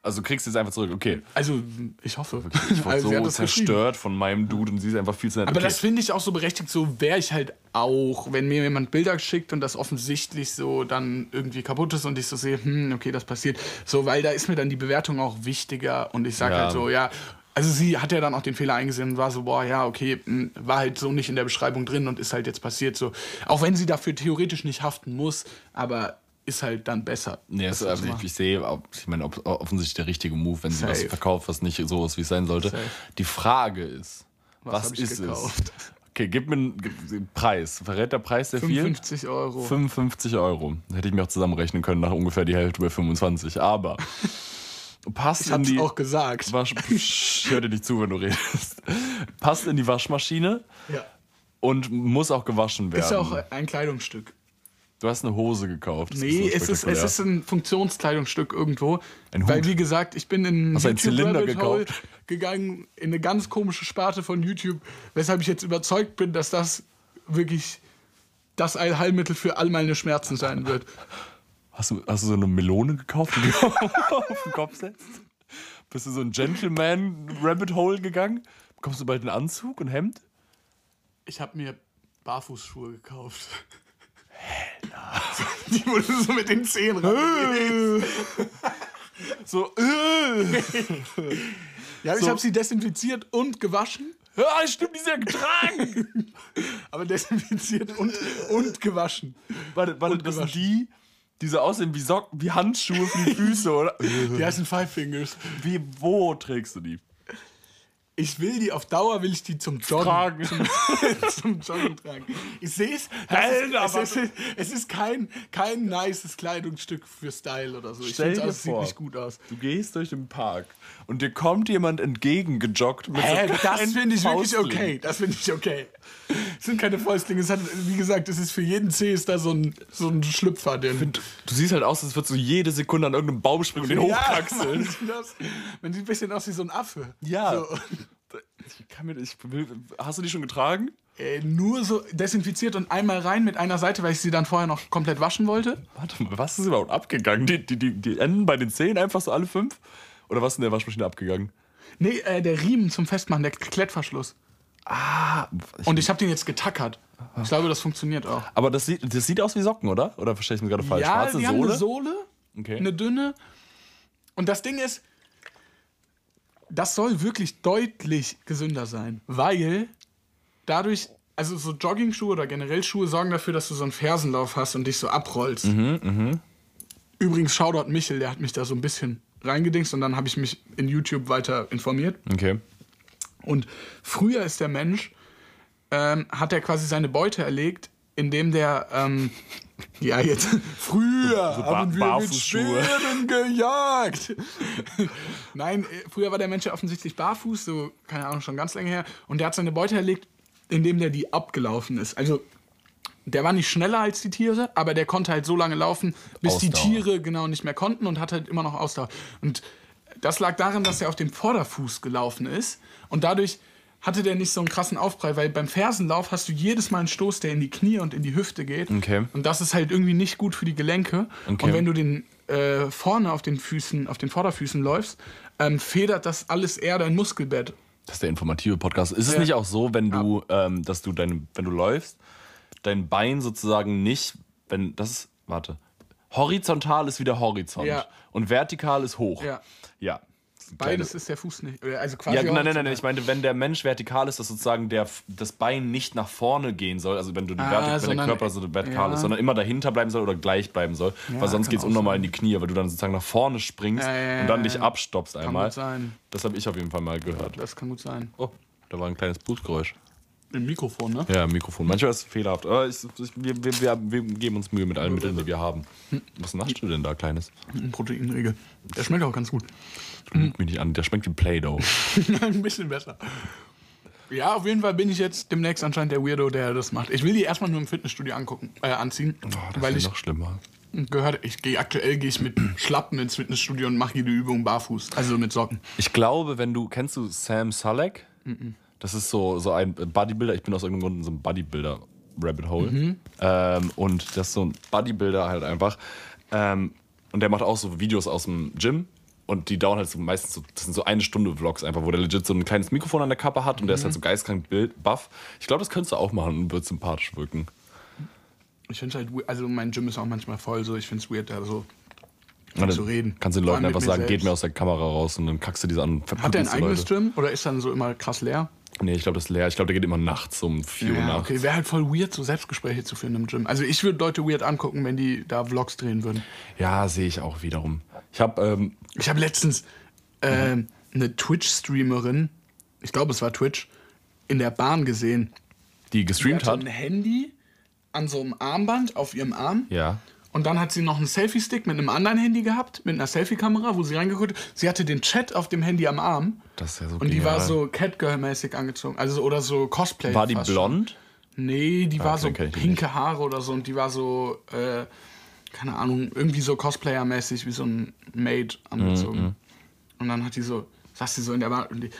Also kriegst du jetzt einfach zurück. Okay. Also, ich hoffe. Ich <laughs> wurde Also, so zerstört von meinem Dude und sie ist einfach viel zu nett. Aber okay. das finde ich auch so berechtigt, so wäre ich halt auch, wenn mir jemand Bilder schickt und das offensichtlich so dann irgendwie kaputt ist und ich so sehe, hm, okay, das passiert. So, weil da ist mir dann die Bewertung auch wichtiger und ich sage Ja. halt so, ja. Also sie hat ja dann auch den Fehler eingesehen und war so, boah, ja, okay, hm, war halt so nicht in der Beschreibung drin und ist halt jetzt passiert so. Auch wenn sie dafür theoretisch nicht haften muss, aber ist halt dann besser. Nee, das es, so also ich, ich sehe, ich meine, ob, offensichtlich der richtige Move, wenn sie was Safe. verkauft, was nicht so ist, wie es sein sollte. Safe. Die Frage ist, was, ich ist gekauft? es? Okay, gib mir einen Preis. Verrät der Preis sehr viel? 55 Euro. 55 Euro. Hätte ich mir auch zusammenrechnen können nach ungefähr die Hälfte bei 25. Aber <laughs> passt ich in die auch gesagt. Wasch <laughs> Psch, hör dir nicht zu, wenn du redest. Passt in die Waschmaschine Ja. und muss auch gewaschen werden. Ist ja auch ein Kleidungsstück. Du hast eine Hose gekauft. Das Nee, so es ist, es ist ein Funktionskleidungsstück irgendwo. Ein Hut. Weil, wie gesagt, ich bin in Hast einen Zylinder gekauft? gegangen, in eine ganz komische Sparte von YouTube, weshalb ich jetzt überzeugt bin, dass das wirklich das Allheilmittel für all meine Schmerzen sein wird. Hast du, hast du so eine Melone gekauft, die du <laughs> auf den Kopf setzt? Bist du so ein Gentleman-Rabbit-Hole gegangen? Bekommst du bald einen Anzug und Hemd? Ich habe mir Barfußschuhe gekauft. <laughs> Die wurde so mit den Zehen. <laughs> So, äh. Ja, ich So. habe sie desinfiziert und gewaschen. Ja, stimmt, die ist ja getragen. <laughs> Aber desinfiziert und, und gewaschen. warte, warte, Und das sind gewaschen. die, die so aussehen wie Socken, wie Handschuhe für die Füße, oder? Die heißen Five Fingers. Wie, wo trägst du die? Ich will die auf Dauer, will ich die zum Joggen. Tragen. zum <laughs> Joggen tragen. Ich sehe es. Es ist, es ist, kein, kein nices Kleidungsstück für Style oder so. Ich Stell finde, dir es sieht vor. nicht gut aus. Du gehst durch den Park und dir kommt jemand entgegengejoggt mit Hä, so das finde ich wirklich okay. Das finde ich okay. Es sind keine Fäustlinge. Es hat, wie gesagt, es ist für jeden Zeh ist da so ein, so ein Schlüpfer. Den, Du siehst halt aus, als würdest du jede Sekunde an irgendeinem Baum springen und den hochkraxeln. man <laughs> sieht aus- Man sieht ein bisschen aus wie so ein Affe. Ja. So, Ich kann mir, ich will, hast du die schon getragen? äh, nur so desinfiziert und einmal rein mit einer Seite, weil ich sie dann vorher noch komplett waschen wollte. Warte mal, was ist überhaupt abgegangen? Die, die, die, die enden bei den Zehen einfach so alle fünf? Oder was ist in der Waschmaschine abgegangen? Nee, äh, der Riemen zum Festmachen, der Klettverschluss. Ah, Und ich habe den jetzt getackert. Ich glaube, das funktioniert auch. aber das sieht, das sieht aus wie Socken, oder? Oder verstehe ich mir gerade falsch? Ja, Schwarze die Sohle? haben eine Sohle, Okay. eine dünne. Und das Ding ist, das soll wirklich deutlich gesünder sein, weil dadurch, also so Jogging-Schuhe oder generell Schuhe sorgen dafür, dass du so einen Fersenlauf hast und dich so abrollst. Mhm, Übrigens, Shoutout Michel, der hat mich da so ein bisschen reingedingst und dann habe ich mich in YouTube weiter informiert. Okay. Und früher ist der Mensch, ähm, hat er quasi seine Beute erlegt, indem der, ähm, <laughs> ja jetzt, <laughs> früher So Ba- haben wir mit. Speeren gejagt. <laughs> Nein, äh, früher war der Mensch ja offensichtlich barfuß, so, keine Ahnung, schon ganz lange her. Und der hat seine Beute erlegt, indem der die abgelaufen ist. Also, der war nicht schneller als die Tiere, aber der konnte halt so lange laufen, bis die Ausdauer. Tiere genau nicht mehr konnten und hat halt immer noch Ausdauer. Und das lag daran, dass er auf dem Vorderfuß gelaufen ist und dadurch hatte der nicht so einen krassen Aufprall, weil beim Fersenlauf hast du jedes Mal einen Stoß, der in die Knie und in die Hüfte geht. Okay. Und das ist halt irgendwie nicht gut für die Gelenke. Okay. Und wenn du den äh, vorne auf den Füßen, auf den Vorderfüßen läufst, ähm, federt das alles eher dein Muskelbett. Das ist der informative Podcast. Ist es Ja. nicht auch so, wenn du, ähm, dass du deine, wenn du läufst, dein Bein sozusagen nicht, wenn das ist, warte, horizontal ist wieder Horizont Ja. und vertikal ist hoch. Ja. Ja. Beides ist der Fuß nicht. oder Also quasi Ja, nein, nein, nein, ich meine, wenn der Mensch vertikal ist, dass sozusagen der, das Bein nicht nach vorne gehen soll, also wenn du die Ah, Vertik wenn der sondern- Körper so vertikal ja. ist, sondern immer dahinter bleiben soll oder gleich bleiben soll, Ja, weil sonst kann geht es unnormal sein. in die Knie, weil du dann sozusagen nach vorne springst Ja, und dann dich abstoppst Kann einmal. gut sein. Das habe ich auf jeden Fall mal gehört. Das kann gut sein. Oh, da war ein kleines Blutgeräusch. Im Mikrofon, ne? Ja, Mikrofon. Manchmal ist es fehlerhaft. Aber ich, ich, wir, wir, wir, wir geben uns Mühe mit allen Mitteln, die wir haben. Was naschst du denn da, Kleines? Ein Proteinriegel. Der schmeckt auch ganz gut. Guck mich nicht an, der schmeckt wie Play-Doh. <laughs> Ein bisschen besser. Ja, auf jeden Fall bin ich jetzt demnächst anscheinend der Weirdo, der das macht. Ich will die erstmal nur im Fitnessstudio angucken, äh, anziehen. Boah, das weil ist ich noch schlimmer. gehört, ich gehe aktuell gehe ich mit Schlappen ins Fitnessstudio und mache jede Übung barfuß, also mit Socken. Ich glaube, wenn du, kennst du Sam Sulek? Das ist so, so ein Bodybuilder. Ich bin aus irgendeinem Grund in so einem Bodybuilder-Rabbit Hole. Ähm, und das ist so ein Bodybuilder halt einfach. Ähm, und der macht auch so Videos aus dem Gym. Und die dauern halt so meistens so, das sind so eine Stunde Vlogs einfach, wo der legit so ein kleines Mikrofon an der Kappe hat und der ist halt so geistkrank Bild, buff. Ich glaube, das könntest du auch machen und wird sympathisch wirken. Ich finde halt, we- also mein Gym ist auch manchmal voll so, ich finde es weird, da so Und dann zu reden. Kannst du den Leuten einfach sagen, geht selbst. mir aus der Kamera raus und dann kackst du diese an. Hat der ein eigenes Leute. Gym oder ist dann so immer krass leer? Nee, ich glaube, das ist leer. Ich glaube, der geht immer nachts um 4 Uhr Ja, nachts. okay, wäre halt voll weird, so Selbstgespräche zu führen im Gym. Also ich würde Leute weird angucken, wenn die da Vlogs drehen würden. Ja, sehe ich auch wiederum. Ich habe, ähm, Ich habe letztens äh, eine Twitch-Streamerin, ich glaube es war Twitch, in der Bahn gesehen. die Die gestreamt hatte hat. ein Handy an so einem Armband auf ihrem Arm. Ja. Und dann hat sie noch einen Selfie-Stick mit einem anderen Handy gehabt, mit einer Selfie-Kamera, wo sie reingeguckt hat. Sie hatte den Chat auf dem Handy am Arm. Das ist ja so Und die genial. war so Catgirl-mäßig angezogen. Also, oder so Cosplay. War die fast schon. blond? Nee, die war okay, so die pinke Haare oder so und die war so, äh, keine Ahnung, irgendwie so Cosplayer-mäßig wie so ein Maid angezogen. Und dann hat die so, saß sie so in der Bahn und die,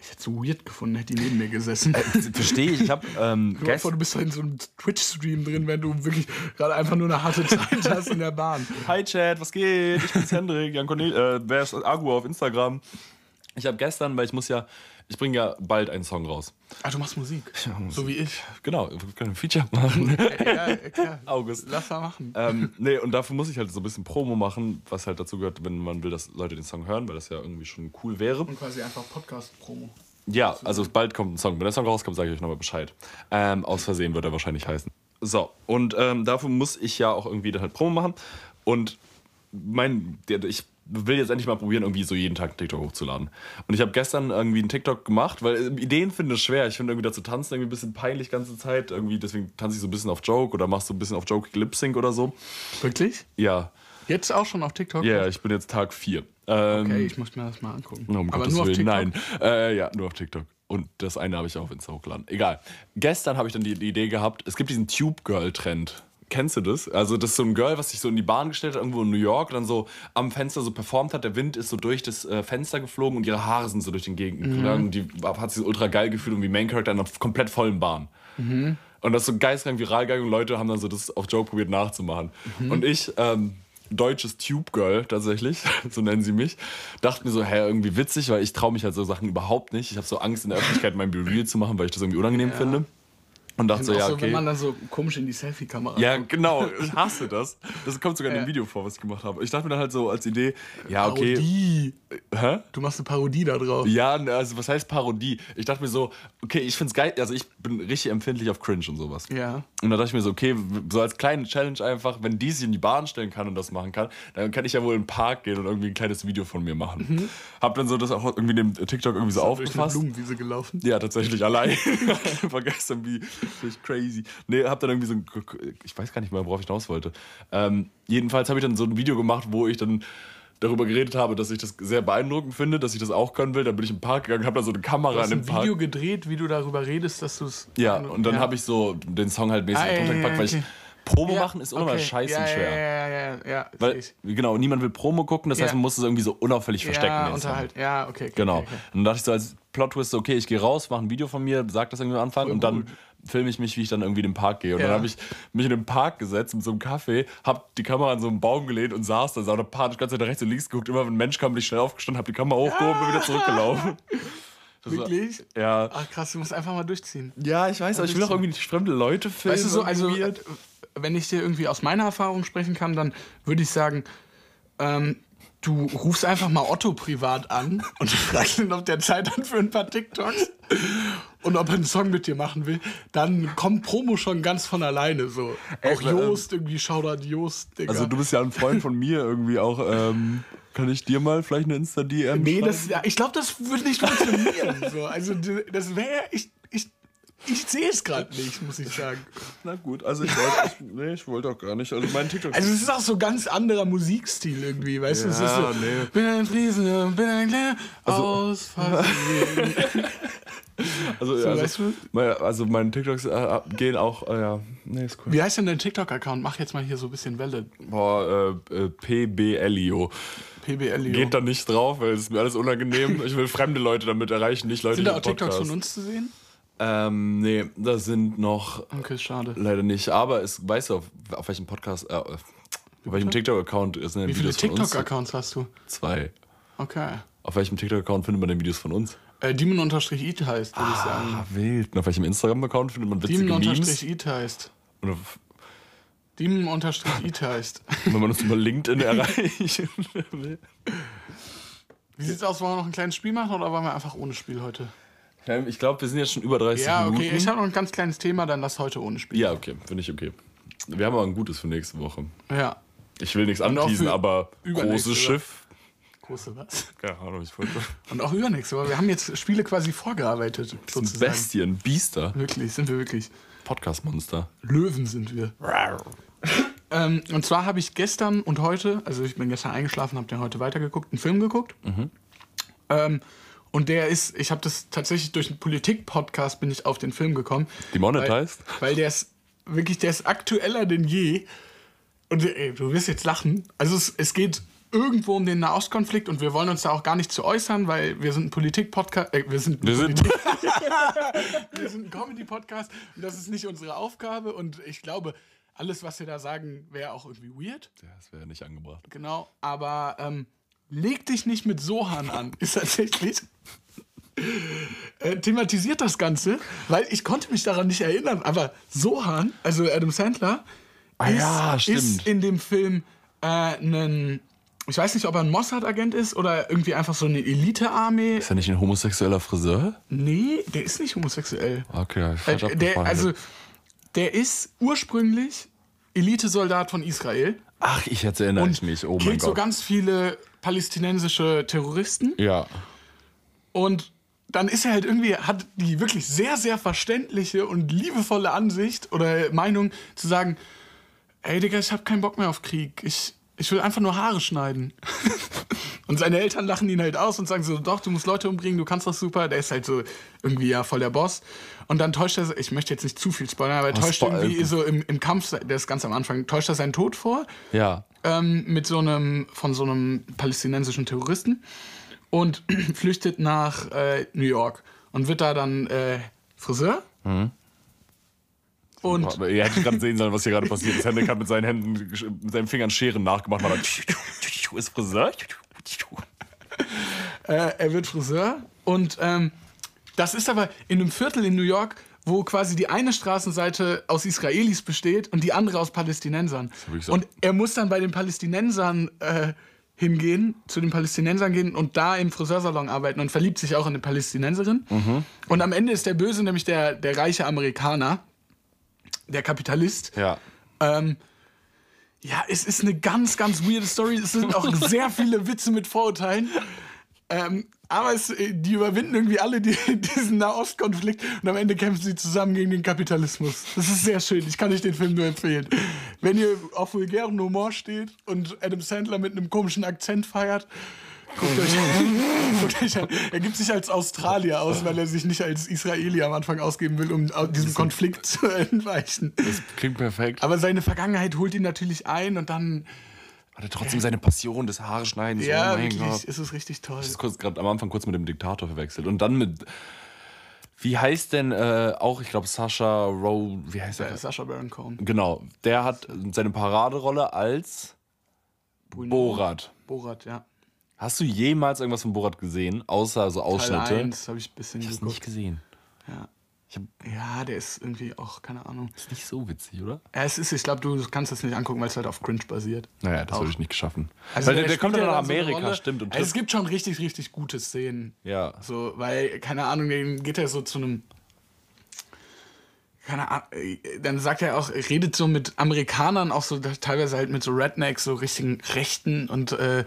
Ich hätte es so weird gefunden, hätte die neben mir gesessen. Äh, Verstehe ich. Ich habe ähm, vor, du bist da in so einem Twitch-Stream drin, wenn du wirklich gerade einfach nur eine harte Zeit hast in der Bahn. Hi Chat, was geht? Ich bin's Hendrik, Jan Cornel, äh, wer ist Agu auf Instagram? Ich habe gestern, weil ich muss ja, ich bringe ja bald einen Song raus. Ah, du machst Musik. So wie ich. Genau, wir können ein Feature <laughs> machen. Ja, klar. August. Lass mal machen. ähm, nee, und dafür muss ich halt so ein bisschen Promo machen, was halt dazu gehört, wenn man will, dass Leute den Song hören, weil das ja irgendwie schon cool wäre. Und quasi einfach Podcast-Promo. Ja, also bald kommt ein Song. Wenn der Song rauskommt, sage ich euch nochmal Bescheid. Ähm, aus Versehen wird er wahrscheinlich heißen. So, und ähm, dafür muss ich ja auch irgendwie dann halt Promo machen. Und mein, der, ich will jetzt endlich mal probieren, irgendwie so jeden Tag einen TikTok hochzuladen. Und ich habe gestern irgendwie einen TikTok gemacht, weil äh, Ideen finde ich schwer. Ich finde irgendwie dazu tanzen irgendwie ein bisschen peinlich die ganze Zeit. Irgendwie, deswegen tanze ich so ein bisschen auf Joke oder mach so ein bisschen auf Joke Lip Sync oder so. Wirklich? Ja, Jetzt auch schon auf TikTok? ja, ich bin jetzt Tag 4. Ähm, Okay, ich muss mir das mal angucken. Um Aber Gottes nur auf Willen, TikTok? nein. Äh, ja, nur auf TikTok. Und das eine habe ich auch auf Insta hochgeladen. Egal. Gestern habe ich dann die, die Idee gehabt, es gibt diesen Tube Girl Trend. Kennst du das? Also, das ist so ein Girl, was sich so in die Bahn gestellt hat, irgendwo in New York, dann so am Fenster so performt hat. Der Wind ist so durch das äh, Fenster geflogen und ihre Haare sind so durch den Gegend Mhm. Und die hat sich so ultra geil gefühlt und wie Main Character in einer komplett vollen Bahn. Mhm. Und das ist so geistreich viral gegangen und Leute haben dann so das auf Joke probiert nachzumachen. Mhm. Und ich, ähm, deutsches Tube Girl tatsächlich, <laughs> so nennen sie mich, dachte mir so, hä, irgendwie witzig, weil ich traue mich halt so Sachen überhaupt nicht. Ich habe so Angst in der Öffentlichkeit mein Be Real zu machen, weil ich das irgendwie unangenehm finde. Und dachte so, ja, so, okay. Wenn man dann so komisch in die Selfie-Kamera Ja, guckt. genau. Ich <laughs> hasse das. Das kommt sogar in dem Ja. Video vor, was ich gemacht habe. Ich dachte mir dann halt so als Idee, ja, okay. Parodie. Hä? Du machst eine Parodie da drauf. Ja, ne, also was heißt Parodie? Ich dachte mir so, okay, ich find's geil, also ich bin richtig empfindlich auf Cringe und sowas. Ja. Und da dachte ich mir so, okay, so als kleine Challenge einfach, wenn die sich in die Bahn stellen kann und das machen kann, dann kann ich ja wohl in den Park gehen und irgendwie ein kleines Video von mir machen. Hab dann so das auch irgendwie in dem TikTok irgendwie so Durch eine aufgefasst. Blumenwiese gelaufen. Ja, tatsächlich allein. <laughs> War gestern wie crazy. Nee, hab dann irgendwie so ein, ich weiß gar nicht mehr, worauf ich hinaus wollte. Ähm, jedenfalls habe ich dann so ein Video gemacht, wo ich dann darüber geredet habe, dass ich das sehr beeindruckend finde, dass ich das auch können will. Dann bin ich im Park gegangen, habe da so eine Kamera Du hast in ein dem Park. Video gedreht, wie du darüber redest, dass du es. Ja, und dann habe ich so den Song halt mäßig Ah, ja, drunter ja, gepackt, weil okay. ich Promo machen ist immer okay. scheiße ja, schwer. Ja, ja, ja, ja. Weil, genau, niemand will Promo gucken, das heißt, Ja. man muss es irgendwie so unauffällig verstecken. Ja, unterhalt. Ja, okay. okay Genau. Und dann dachte ich so als Plot-Twist, so, okay, ich gehe raus, mache ein Video von mir, sag das irgendwie am Anfang Voll und dann gut. filme ich mich, wie ich dann irgendwie in den Park gehe. Und Ja. dann habe ich mich in den Park gesetzt mit so einem Kaffee, hab die Kamera an so einen Baum gelehnt und saß da, sah da panisch ganz nach rechts und links geguckt. Immer wenn ein Mensch kam, bin ich schnell aufgestanden, hab die Kamera hochgehoben und wieder zurückgelaufen. <laughs> <laughs> Das war- Wirklich? Ja. Ach krass, du musst einfach mal durchziehen. Ja, ich weiß, aber ich will auch irgendwie nicht fremde Leute filmen. Weißt du so, also äh, wenn ich dir irgendwie aus meiner Erfahrung sprechen kann, dann würde ich sagen, ähm, du rufst einfach mal Otto privat an <laughs> und fragst ihn, ob der Zeit hat für ein paar TikToks und ob er einen Song mit dir machen will. Dann kommt Promo schon ganz von alleine so. Auch äh, Joost, irgendwie Shoutout Joost, Digga. Also du bist ja ein Freund von mir irgendwie auch. Ähm, kann ich dir mal vielleicht eine Insta-DM Nee, das, ich glaube, das würde nicht funktionieren. so. Also das wäre, ich, ich, sehe es gerade nicht, muss ich sagen. Na gut, also ich wollte, ich, nee, ich wollte auch gar nicht. Also mein TikTok. Also es ist auch so ganz anderer Musikstil irgendwie, weißt du? Es ist so, Ja, nee. bin ein Friese, bin ein Klär, aus Versehen. <laughs> Also, So, also, weißt du? mein, also meine TikToks äh, gehen auch, äh, ja, nee, ist cool. Wie heißt denn dein TikTok-Account? Mach jetzt mal hier so ein bisschen Welle. Boah, äh, äh, PBLIO. PBL. Geht da nicht drauf, weil es ist mir alles unangenehm. Ich will fremde Leute damit erreichen, nicht Leute, Sind die da auch TikToks von uns zu sehen? Ähm, nee, das sind noch Okay, schade. leider nicht. Aber es, weißt du, auf, auf welchem Podcast, äh, auf welchem TikTok-Account sind denn Wie viele Videos von uns? TikTok-Accounts hast du? Zwei. Okay. Auf welchem TikTok-Account findet man denn Videos von uns? Äh, Demon-Eat heißt, würde ich sagen. Ah, wild. Und auf welchem Instagram-Account findet man witzige Memes? Demon-Eat heißt. Und auf, Demon-Eat heißt. wenn man uns über LinkedIn <laughs> erreicht. Wie sieht's aus? Wollen wir noch ein kleines Spiel machen oder wollen wir einfach ohne Spiel heute? Ich glaube, wir sind jetzt schon über 30 Ja, okay. Minuten. Ich habe noch ein ganz kleines Thema, dann lass heute ohne Spiel. Ja, okay, finde ich okay. Wir haben aber ein gutes für nächste Woche. Ja. Ich will nichts anteasen, aber großes. Schiff. Große was? Keine Ahnung, ich wollte. Und auch übernächste, aber wir haben jetzt Spiele quasi vorgearbeitet, sozusagen. Bestien, Biester, Wirklich, sind wir wirklich. Podcast-Monster. Löwen sind wir. Ähm, und zwar habe ich gestern und heute, also ich bin gestern eingeschlafen, habe den heute weitergeguckt, einen Film geguckt. Ähm, und der ist, ich habe das tatsächlich durch einen Politik-Podcast bin ich auf den Film gekommen. Demonetized? Weil, weil der ist wirklich, der ist aktueller denn je. Und ey, du wirst jetzt lachen. Also es, es geht irgendwo um den Nahostkonflikt und wir wollen uns da auch gar nicht zu äußern, weil wir sind ein Politik-Podcast. Äh, wir sind, Wir sind, <laughs> wir sind ein Comedy-Podcast und das ist nicht unsere Aufgabe. Und ich glaube, alles, was wir da sagen, wäre auch irgendwie weird. Ja, das wäre nicht angebracht. Genau. Aber ähm, leg dich nicht mit Sohan an, <laughs> ist tatsächlich. Äh, thematisiert das Ganze, weil ich konnte mich daran nicht erinnern, aber Sohan, also Adam Sandler, Ah ja, ist, stimmt. ist in dem Film äh, ein, ich weiß nicht, ob er ein Mossad-Agent ist oder irgendwie einfach so eine Elite-Armee. Ist er nicht ein homosexueller Friseur? Nee, der ist nicht homosexuell. Okay, ich Äh, der, also, der ist ursprünglich Elitesoldat von Israel Ach, ich jetzt erinnere ich mich. Oh mein killt so Gott. ganz viele palästinensische Terroristen ja. und dann ist er halt irgendwie, hat die wirklich sehr, sehr verständliche und liebevolle Ansicht oder Meinung zu sagen, ey Digga, ich hab keinen Bock mehr auf Krieg. Ich, ich will einfach nur Haare schneiden. <laughs> und seine Eltern lachen ihn halt aus und sagen so, doch, du musst Leute umbringen, du kannst das super. Der ist halt so irgendwie ja voll der Boss. Und dann täuscht er, ich möchte jetzt nicht zu viel spoilern, aber er Oh, täuscht spo- irgendwie so im, im Kampf, der ist ganz am Anfang, täuscht er seinen Tod vor Ja. ähm, mit so einem von so einem palästinensischen Terroristen und <clears throat> flüchtet nach äh, New York und wird da dann äh, Friseur. Und ihr hättet gerade sehen sollen, was hier gerade passiert ist. Hendrik hat mit seinen Händen, mit seinen Fingern Scheren nachgemacht. Man hat ist Friseur. äh, er wird Friseur und ähm, das ist aber in einem Viertel in New York, wo quasi die eine Straßenseite aus Israelis besteht und die andere aus Palästinensern. Und er muss dann bei den Palästinensern äh, hingehen, zu den Palästinensern gehen und da im Friseursalon arbeiten und verliebt sich auch in eine Palästinenserin. Mhm. Und am Ende ist der Böse nämlich der, der reiche Amerikaner, der Kapitalist. Ja. Ähm, ja, es ist eine ganz, ganz weirde Story. Es sind auch <laughs> sehr viele Witze mit Vorurteilen. Ähm, aber es, äh, die überwinden irgendwie alle die, <laughs> diesen Nahostkonflikt und am Ende kämpfen sie zusammen gegen den Kapitalismus. Das ist sehr schön. Ich kann euch den Film nur empfehlen. Wenn ihr auf vulgären Humor steht und Adam Sandler mit einem komischen Akzent feiert, guckt euch, <laughs> guckt euch an. Er gibt sich als Australier aus, weil er sich nicht als Israeli am Anfang ausgeben will, um diesem Konflikt zu entweichen. Das klingt perfekt. Aber seine Vergangenheit holt ihn natürlich ein und dann, Hat er trotzdem seine Passion des Haareschneidens. ja, oh wirklich, Gott. ist es richtig toll. Ich kurz gerade am Anfang kurz mit dem Diktator verwechselt. Und dann mit. Wie heißt denn äh, auch, ich glaube, Sascha Rowe, wie heißt Äh, er? Sacha Baron Cohen. Genau, der hat seine Paraderolle als Bruno. Borat. Borat, ja. Hast du jemals irgendwas von Borat gesehen, außer so Teil Ausschnitte? 1 habe ich ein bisschen Ich hab's geguckt. nicht gesehen. Ja. Hab, ja, der ist irgendwie auch, keine Ahnung. ist nicht so witzig, oder? Ja, es ist, ich glaube, du kannst das nicht angucken, weil es halt auf Cringe basiert. Naja, das würde ich nicht geschaffen. Also Weil der, der kommt ja nach so Amerika, Rolle. stimmt. Und also es gibt schon richtig, richtig gute Szenen. ja. So, weil, keine Ahnung, dann geht er so zu einem. Keine Ahnung, dann sagt er auch, redet so mit Amerikanern, auch so teilweise halt mit so Rednecks, so richtigen Rechten und äh,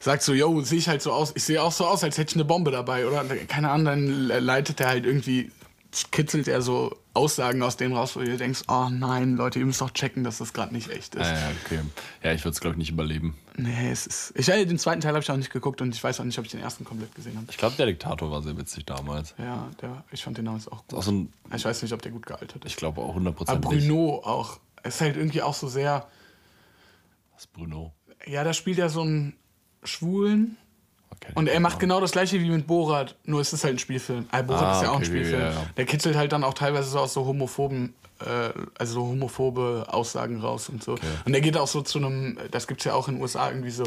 sagt so, yo, sehe ich halt so aus, ich sehe auch so aus, als hätte ich eine Bombe dabei, oder? Keine Ahnung, dann leitet er halt irgendwie, kitzelt er so Aussagen aus denen raus, wo du denkst, oh nein, Leute, ihr müsst doch checken, dass das gerade nicht echt ist. Ah, ja, okay. Ja, ich würde es, glaube ich, nicht überleben. Nee, es ist. Ich den zweiten Teil habe ich auch nicht geguckt und ich weiß auch nicht, ob ich den ersten komplett gesehen habe. Ich glaube, der Diktator war sehr witzig damals. Ja, der, ich fand den damals auch gut. Auch so ein, Ich weiß nicht, ob der gut gealtert ist. ich glaube auch Aber 100% Bruno auch. Es ist halt irgendwie auch so sehr. Das ist Bruno. Ja, da spielt er so einen Schwulen. Okay. Und er macht genau das gleiche wie mit Borat, nur es ist halt ein Spielfilm. Ah, Borat Ah, ist ja auch ein okay, Spielfilm. ja, ja. Der kitzelt halt dann auch teilweise so aus so homophoben, äh, also so homophobe Aussagen raus und so. Und er geht auch so zu einem, das gibt's ja auch in den USA irgendwie so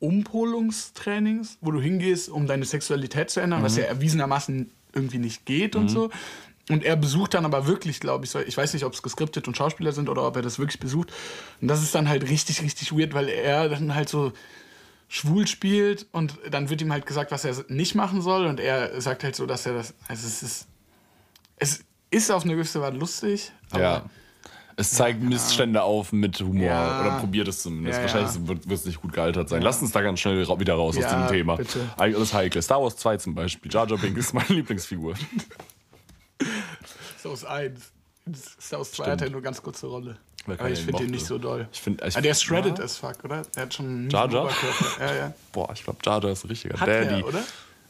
Umpolungstrainings, wo du hingehst, um deine Sexualität zu ändern, Mhm. was ja erwiesenermaßen irgendwie nicht geht und so. Und er besucht dann aber wirklich, glaube ich, so, ich weiß nicht, ob es geskriptet und Schauspieler sind oder ob er das wirklich besucht. Und das ist dann halt richtig, richtig weird, weil er dann halt so schwul spielt und dann wird ihm halt gesagt, was er nicht machen soll und er sagt halt so, dass er das, also es ist, es ist auf eine gewisse Weise lustig, aber Ja. Es zeigt Missstände auf mit Humor. Ja. Oder probiert es zumindest. Ja, Wahrscheinlich ja. wird es nicht gut gealtert sein. Lass uns da ganz schnell ra- wieder raus aus Ja, diesem Thema. bitte. Alles heikle. Star Wars 2 zum Beispiel. Jar Jar Binks ist meine <laughs> Lieblingsfigur. Wars 1. Star Wars 2 hat ja nur ganz kurze Rolle. Aber ich finde mochte. nicht so doll. Ich find, ich, Ah, der ist shredded Ja. as fuck, oder? Der hat schon einen Jar Jar? Ja, ja. <laughs> Boah, ich glaube, Jar Jar ist ein richtiger Hat Daddy. er, oder?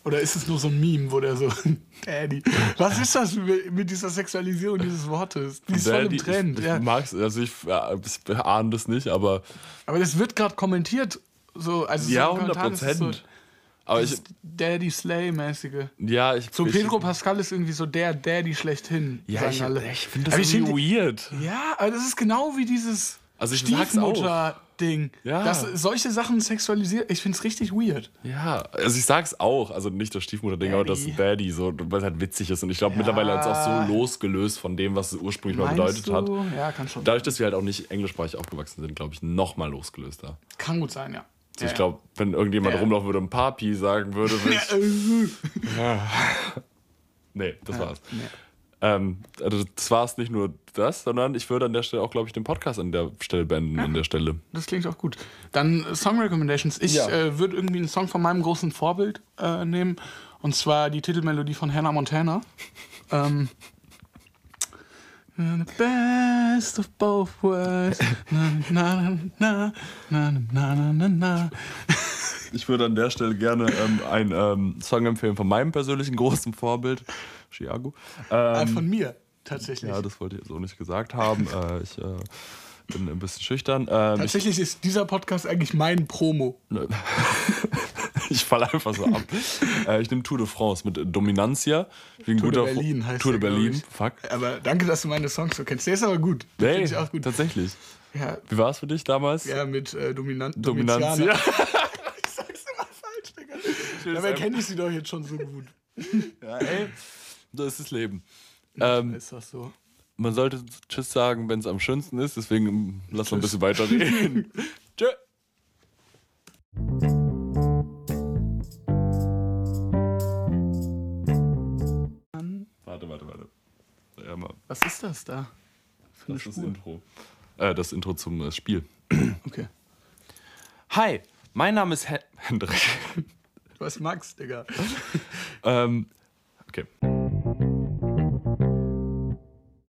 Oder ist es nur so ein Meme, wo der so, <laughs> Daddy. Was ist das mit dieser Sexualisierung dieses Wortes? Die ist voll im Daddy, Trend. Ich, ich ja. mag's, also ich, ja, ich ahne das nicht, aber Aber das wird gerade kommentiert. So, also ja, so in 100 Kommentaren ist es Prozent. Aber ich, Daddy Slay-mäßige. ja, ich. So ich, Pedro Pascal ist irgendwie so der Daddy schlechthin. Ja, ich, ich finde das Aber irgendwie weird. Ja, aber das ist genau wie dieses Also. Stiefmutter-Ding. Ja. Dass solche Sachen sexualisiert. Ich finde es richtig weird. Ja, also ich sag's auch, also nicht das Stiefmutter-Ding, aber das Daddy. So, weil es halt witzig ist. Und ich glaube, Ja. mittlerweile hat es auch so losgelöst von dem, was es ursprünglich mal bedeutet hat. du? Ja, kann schon. Dadurch, dass wir halt auch nicht englischsprachig aufgewachsen sind, glaube ich, noch mal losgelöster. Kann gut sein, ja. Also ja, ich glaube, wenn irgendjemand Ja. rumlaufen würde und Papi sagen würde, würde ich, <laughs> Ja. <laughs> nee, das war's. nee. Ähm, also das war's nicht nur das, sondern ich würde an der Stelle auch, glaube ich, den Podcast an der Stelle beenden, an der Stelle. Das klingt auch gut. Dann äh, Song Recommendations. Ich äh, würde irgendwie einen Song von meinem großen Vorbild äh, nehmen. Und zwar die Titelmelodie von Hannah Montana. ähm, The best of both worlds. Na, na, na, na, na, na, na, na. Ich würde an der Stelle gerne ähm, einen ähm, Song empfehlen von meinem persönlichen großen Vorbild, Chiago. Äh, Ähm, von mir, tatsächlich. ja, das wollte ich so nicht gesagt haben. äh, ich äh, bin ein bisschen schüchtern. Ähm, ich tatsächlich ist dieser Podcast eigentlich mein Promo. <laughs> <laughs> Ich falle einfach so ab. äh, ich nehme Tour de France mit ein Tour de guter Berlin heißt Tour de der, Berlin. Fuck. Aber danke, dass du meine Songs so kennst. Der ist aber gut. Find ich auch gut. tatsächlich. Ja, Wie war es für dich damals? ja mit äh, Dominant Dominancia. <laughs> Ich sag's immer falsch, Digga. Dabei einfach- kenne ich sie doch jetzt schon so gut. ja, ey. Das ist das Leben. Ähm, Ist das so? man sollte Tschüss sagen, wenn es am schönsten ist. Deswegen lass mal ein bisschen weiter reden. <laughs> Tschö. Warte, warte, warte. Ja, mal. Was ist das da? Für Das ist das? Intro. Äh, das Intro zum äh, Spiel. <clears throat> Okay. Hi, mein Name ist Hen Hendrik. Du hast Max, Digga. ähm, okay.